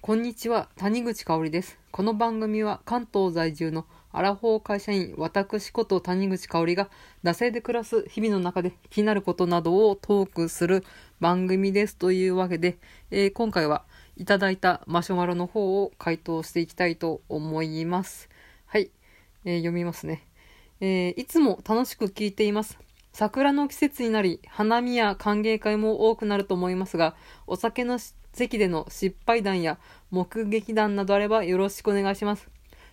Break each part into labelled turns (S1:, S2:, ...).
S1: こんにちは、谷口香織です。この番組は関東在住のアラフォー会社員、私こと谷口香織が、惰性で暮らす日々の中で気になることなどをトークする番組です。というわけで、えー今回はいただいたマシュマロの方を回答していきたいと思います。はい、えー読みますね。えーいつも楽しく聞いています。桜の季節になり、花見や歓迎会も多くなると思いますが、お酒の席での失敗談や目撃談などあればよろしくお願いします。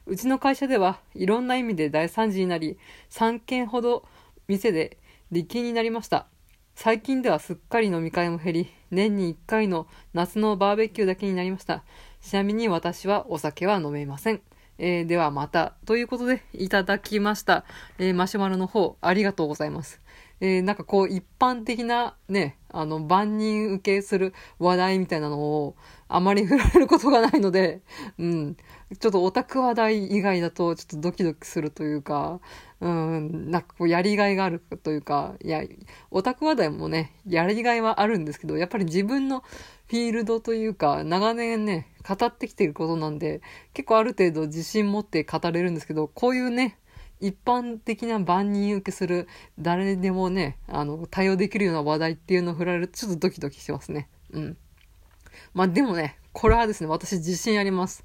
S1: うちの会社ではいろんな意味で大惨事になり、3件ほど店で利金になりました。最近ではすっかり飲み会も減り、年に1回の夏のバーベキューだけになりました。ちなみに私はお酒は飲めません。えーではまた。ということで、いただきました。えーマシュマロの方、ありがとうございます。えーなんかこう、一般的なね、あの、万人受けする話題みたいなのを、あまり振られることがないので、うん。ちょっとオタク話題以外だと、ちょっとドキドキするというか、うん、なんかこう、やりがいがあるというか、いや、オタク話題もね、やりがいはあるんですけど、やっぱり自分のフィールドというか、長年ね、語ってきていることなんで、結構ある程度自信持って語れるんですけど、こういうね、一般的な万人受けする、誰でもね、あの、対応できるような話題っていうのを振られると、ちょっとドキドキしますね。うん。まあでもね、これはですね、私自信あります。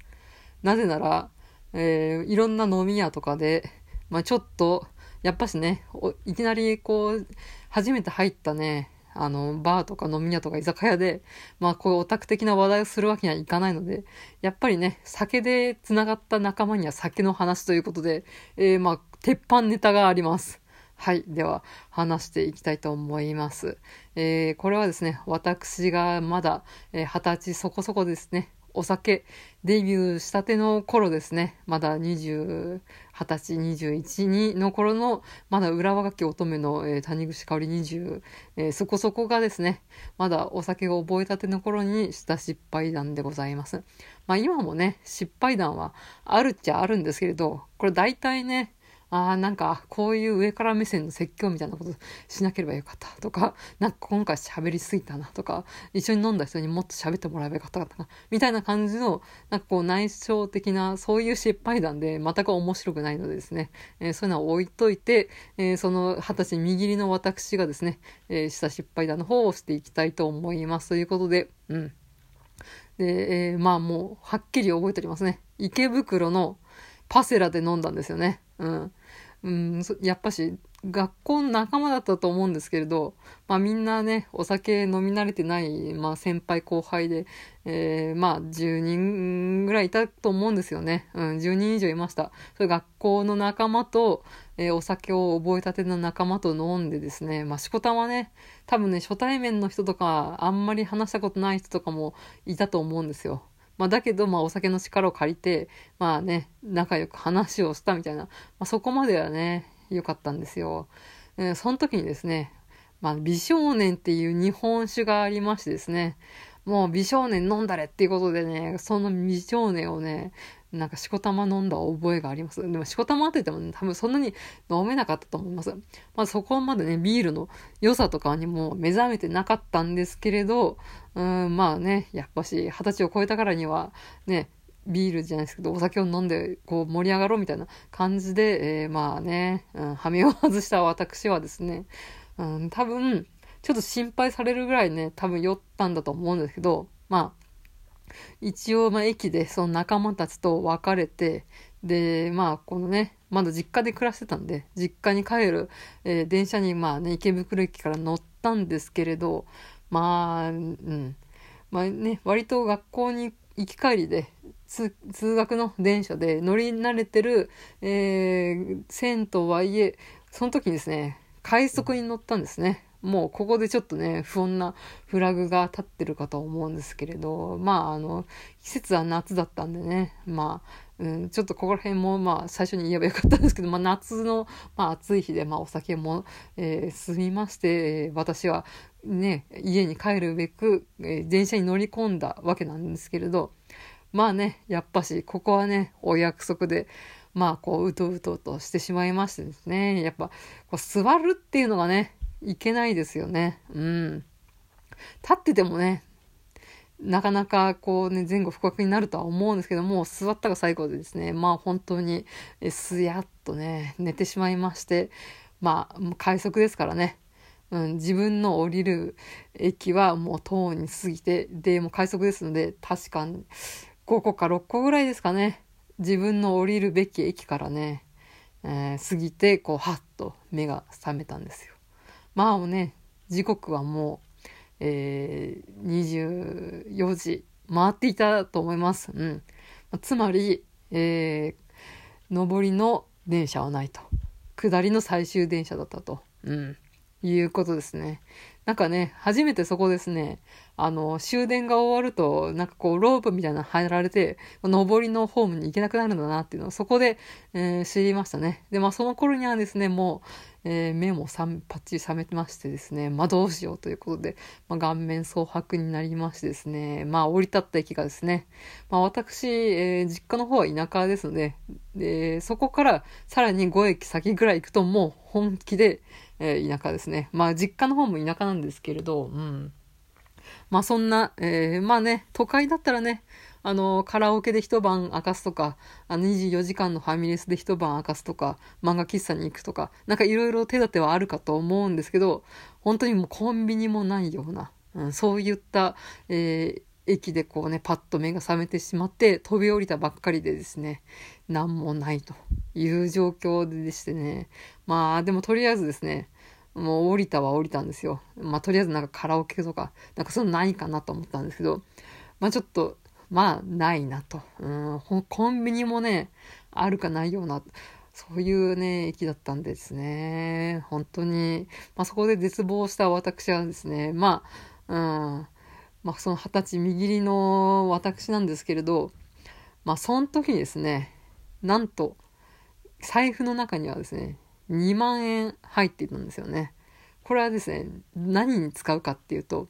S1: なぜなら、えーいろんな飲み屋とかで、まあちょっと、やっぱしね、いきなりこう、初めて入ったね、あの、バーとか飲み屋とか居酒屋で、まあこういうオタク的な話題をするわけにはいかないので、やっぱりね、酒で繋がった仲間には酒の話ということで、えーまあ、鉄板ネタがあります。はい。では、話していきたいと思います。えーこれはですね、私がまだ、えー二十歳そこそこですね、お酒デビューしたての頃ですね、まだ20、二十歳、21、の頃の、まだ浦和垣乙女の、えー谷口香織20、えーそこそこがですね、まだお酒を覚えたての頃にした失敗談でございます。まあ今もね、失敗談はあるっちゃあるんですけれど、これ大体ね、ああ、なんか、こういう上から目線の説教みたいなことしなければよかったとか、なんか今回喋りすぎたなとか、一緒に飲んだ人にもっと喋ってもらえばよかったかな、みたいな感じの、なんかこう内省的な、そういう失敗談で全く面白くないのでですね、えーそういうのは置いといて、えーその二十歳右利の私がですね、えーした失敗談の方をしていきたいと思います。ということで、うん。で、えーまあもう、はっきり覚えておりますね。池袋のパセラで飲んだんですよね。うん。うん、やっぱし、学校の仲間だったと思うんですけれど、まあみんなね、お酒飲み慣れてない、まあ先輩後輩で、えーまあ10人ぐらいいたと思うんですよね。うん、10人以上いました。それ学校の仲間と、えーお酒を覚えたての仲間と飲んでですね、まあしこたまね、多分ね、初対面の人とか、あんまり話したことない人とかもいたと思うんですよ。まあ、だけど、まあ、お酒の力を借りて、まあね、仲良く話をしたみたいな、まあ、そこまではね、良かったんですよ。えーその時にですね、まあ、美少年っていう日本酒がありましてですね、もう美少年飲んだれっていうことでね、その美少年をね、なんかしこたま飲んだ覚えがあります。でもしこたまって言ってもね、多分そんなに飲めなかったと思います。まあそこまでね、ビールの良さとかにも目覚めてなかったんですけれど、うん、まあね、やっぱし二十歳を超えたからには、ね、ビールじゃないですけど、お酒を飲んで、こう、盛り上がろうみたいな感じで、えーまあね、うん、羽目を外した私はですね、うん、多分、ちょっと心配されるぐらいね、多分酔ったんだと思うんですけど、まあ、一応、まあ、駅でその仲間たちと別れて、で、まあ、このね、まだ実家で暮らしてたんで、実家に帰る、えー電車に、まあね、池袋駅から乗ったんですけれど、まあ、うん。まあね、割と学校に行き帰りで、通学の電車で乗り慣れてる、えー線とはいえ、その時にですね、快速に乗ったんですね。もうここでちょっとね、不穏なフラグが立ってるかと思うんですけれど、まああの、季節は夏だったんでね、まあ、うん、ちょっとここら辺もまあ最初に言えばよかったんですけど、まあ夏の、まあ暑い日で、まあお酒も、えー済みまして、私はね、家に帰るべく、えー電車に乗り込んだわけなんですけれど、まあね、やっぱし、ここはね、お約束で、まあ、こう、うとうととしてしまいましてですね。やっぱ、こう座るっていうのがね、いけないですよね。うん。立っててもね、なかなかこうね、前後不覚になるとは思うんですけども、座ったが最後でですね、まあ本当に、すやっとね、寝てしまいまして、まあ、快速ですからね、うん、自分の降りる駅はもうとうに過ぎて、で、もう快速ですので、確かに5個か6個ぐらいですかね。自分の降りるべき駅からね、えー、過ぎて、こう、はっと目が覚めたんですよ。まあもうね、時刻はもう、えー、24時回っていたと思います。うん。つまり、えー、上りの電車はないと。下りの最終電車だったと。うん。いうことですね。なんかね、初めてそこですね、あの、終電が終わると、なんかこう、ロープみたいなの入られて、上りのホームに行けなくなるんだなっていうのをそこで、えー、知りましたね。で、まあその頃にはですね、もう、えー、目もさパッチリ覚めてましてですね、まあどうしようということで、まあ顔面蒼白になりましてですね、まあ降り立った駅がですね、まあ私、えー、実家の方は田舎ですので、で、そこからさらに5駅先ぐらい行くともう本気で、えー、田舎ですね。まあ実家の方も田舎なんですけれど、うん。まあそんな、えー、まあね、都会だったらね、あの、カラオケで一晩明かすとか、あの24時間のファミレスで一晩明かすとか、漫画喫茶に行くとか、なんかいろいろ手立てはあるかと思うんですけど、本当にもうコンビニもないような、うん、そういった、えー、駅でこうね、パッと目が覚めてしまって、飛び降りたばっかりでですね、何もないという状況でしてね。まあ、でもとりあえずですね、もう降りたは降りたんですよ。まあ、とりあえずなんかカラオケとか、なんかそういうのないかなと思ったんですけど、まあちょっと、まあ、ないなと。うん、コンビニもね、あるかないような、そういうね、駅だったんですね。本当に。まあ、そこで絶望した私はですね、まあ、うん、まあ、その二十歳右りの私なんですけれど、まあ、その時にですね、なんと、財布の中にはですね、2万円入っていたんですよね。これはですね、何に使うかっていうと、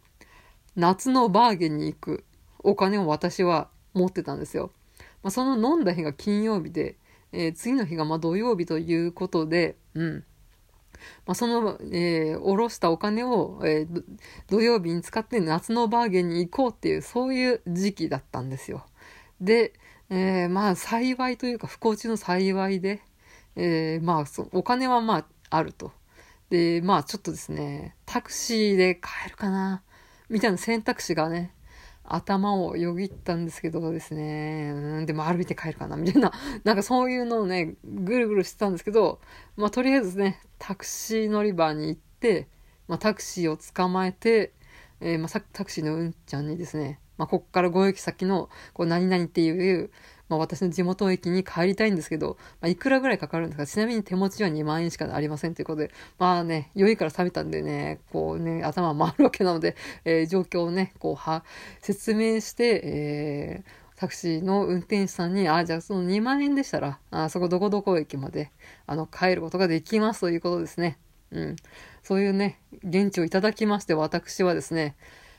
S1: 夏のバーゲンに行くお金を私は持ってたんですよ。まあ、その飲んだ日が金曜日で、えー、次の日がま土曜日ということで、うん。まあ、その、えー、下ろしたお金を、えー、土曜日に使って夏のバーゲンに行こうっていう、そういう時期だったんですよ。で、えー、まあ、幸いというか、不幸中の幸いで、えー、まあそ、お金はまあ、あると。で、まあ、ちょっとですね、タクシーで帰るかな、みたいな選択肢がね、頭をよぎったんですけどですね、うん、でも歩いて帰るかな、みたいな、なんかそういうのをね、ぐるぐるしてたんですけど、まあとりあえずね、タクシー乗り場に行って、まあタクシーを捕まえて、えー、まあタクシーのうんちゃんにですね、まあこっから5駅先の、こう何々っていう、まあ、私の地元駅に帰りたいんですけど、まあ、いくらぐらいかかるんですか？ちなみに手持ちは2万円しかありませんということで、まあね、酔いから冷めたんでね、こうね、頭回るわけなので、えー、状況をね、こう、は、説明して、えー、タクシーの運転手さんに、あ、じゃあその2万円でしたら、あそこどこどこ駅まで、あの、帰ることができますということですね。うん。そういうね、現地をいただきまして、私はですね、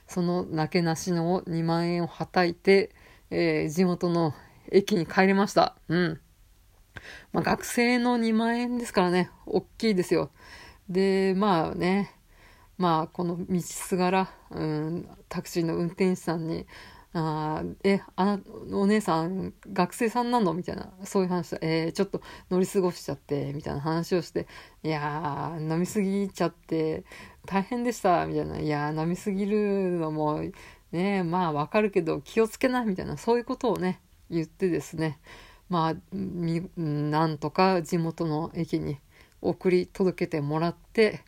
S1: そのなけなしの2万円をはたいて、えー、地元の駅に帰りました。うん。まあ、学生の2万円ですからね、大きいですよ。で、まあね、まあ、この道すがら、うん、タクシーの運転手さんに、あえ、あな、お姉さん、学生さんなの？みたいな、そういう話で、えー、ちょっと乗り過ごしちゃって、みたいな話をして、いやー、飲みすぎちゃって、大変でした、みたいな、いや、飲みすぎるのも、ねまあわかるけど、気をつけな、みたいな、そういうことをね、言ってですねまあなんとか地元の駅に送り届けてもらって、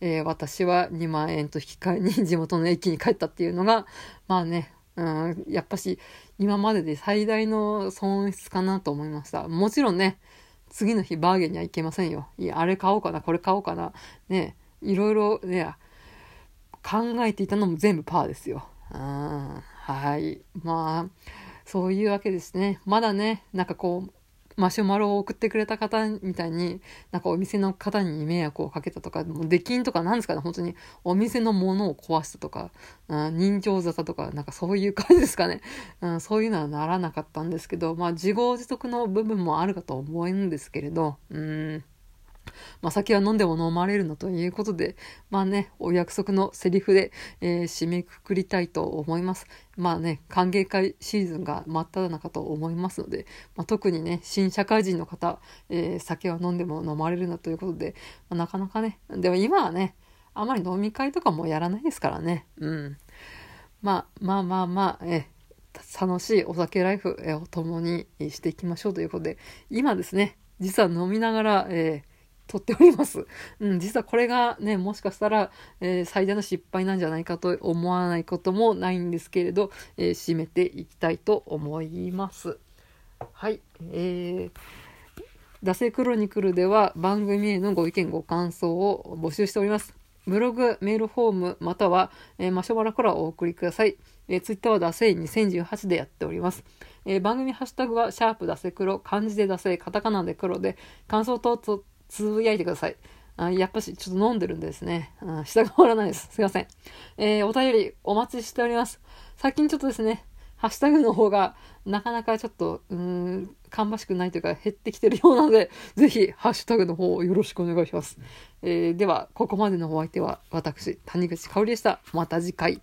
S1: えー、私は2万円と引き換えに地元の駅に帰ったっていうのがまあねうんやっぱし今までで最大の損失かなと思いましたもちろんね次の日バーゲンには行けませんよいやあれ買おうかなこれ買おうかなねいろいろね考えていたのも全部パーですよ。うん、はい。まあ、そういうわけですね。まだね、なんかこう、マシュマロを送ってくれた方みたいに、なんかお店の方に迷惑をかけたとか、もう出禁とかなんですかね、本当にお店のものを壊したとか、うん、人情沙汰とか、なんかそういう感じですかね。うん、そういうのはならなかったんですけど、まあ自業自得の部分もあるかと思うんですけれど、うん、まあ、酒は飲んでも飲まれるなということで、まあね、お約束のセリフで、えー、締めくくりたいと思います。まあね、歓迎会シーズンが真っ只中と思いますので、まあ、特にね、新社会人の方、えー、酒は飲んでも飲まれるなということで、まあ、なかなかね、でも今はね、あまり飲み会とかもやらないですからね。うん。まあまあまあまあ、え楽しいお酒ライフを共にしていきましょうということで、今ですね、実は飲みながら、えー、撮っております。うん、実はこれがね、もしかしたら、えー、最大の失敗なんじゃないかと思わないこともないんですけれど、えー、締めていきたいと思います。はい。えー、惰性クロニクルでは番組へのご意見ご感想を募集しております。ブログ、メールフォーム、または、えー、マシュマロからお送りください。えー、ツイッターはダセイ2018でやっております。えー、番組ハッシュタグは、シャープダセ黒、漢字でダセイ、カタカナで黒で、感想等々つぶやいてください。あやっぱし、ちょっと飲んでるんですね。あ下が終わらないです。すいません。えー、お便りお待ちしております。最近ちょっとですね、ハッシュタグの方がなかなかちょっと、うーん、芳しくないというか減ってきてるようなので、ぜひハッシュタグの方をよろしくお願いします。えー、では、ここまでのお相手は私、谷口香織でした。また次回。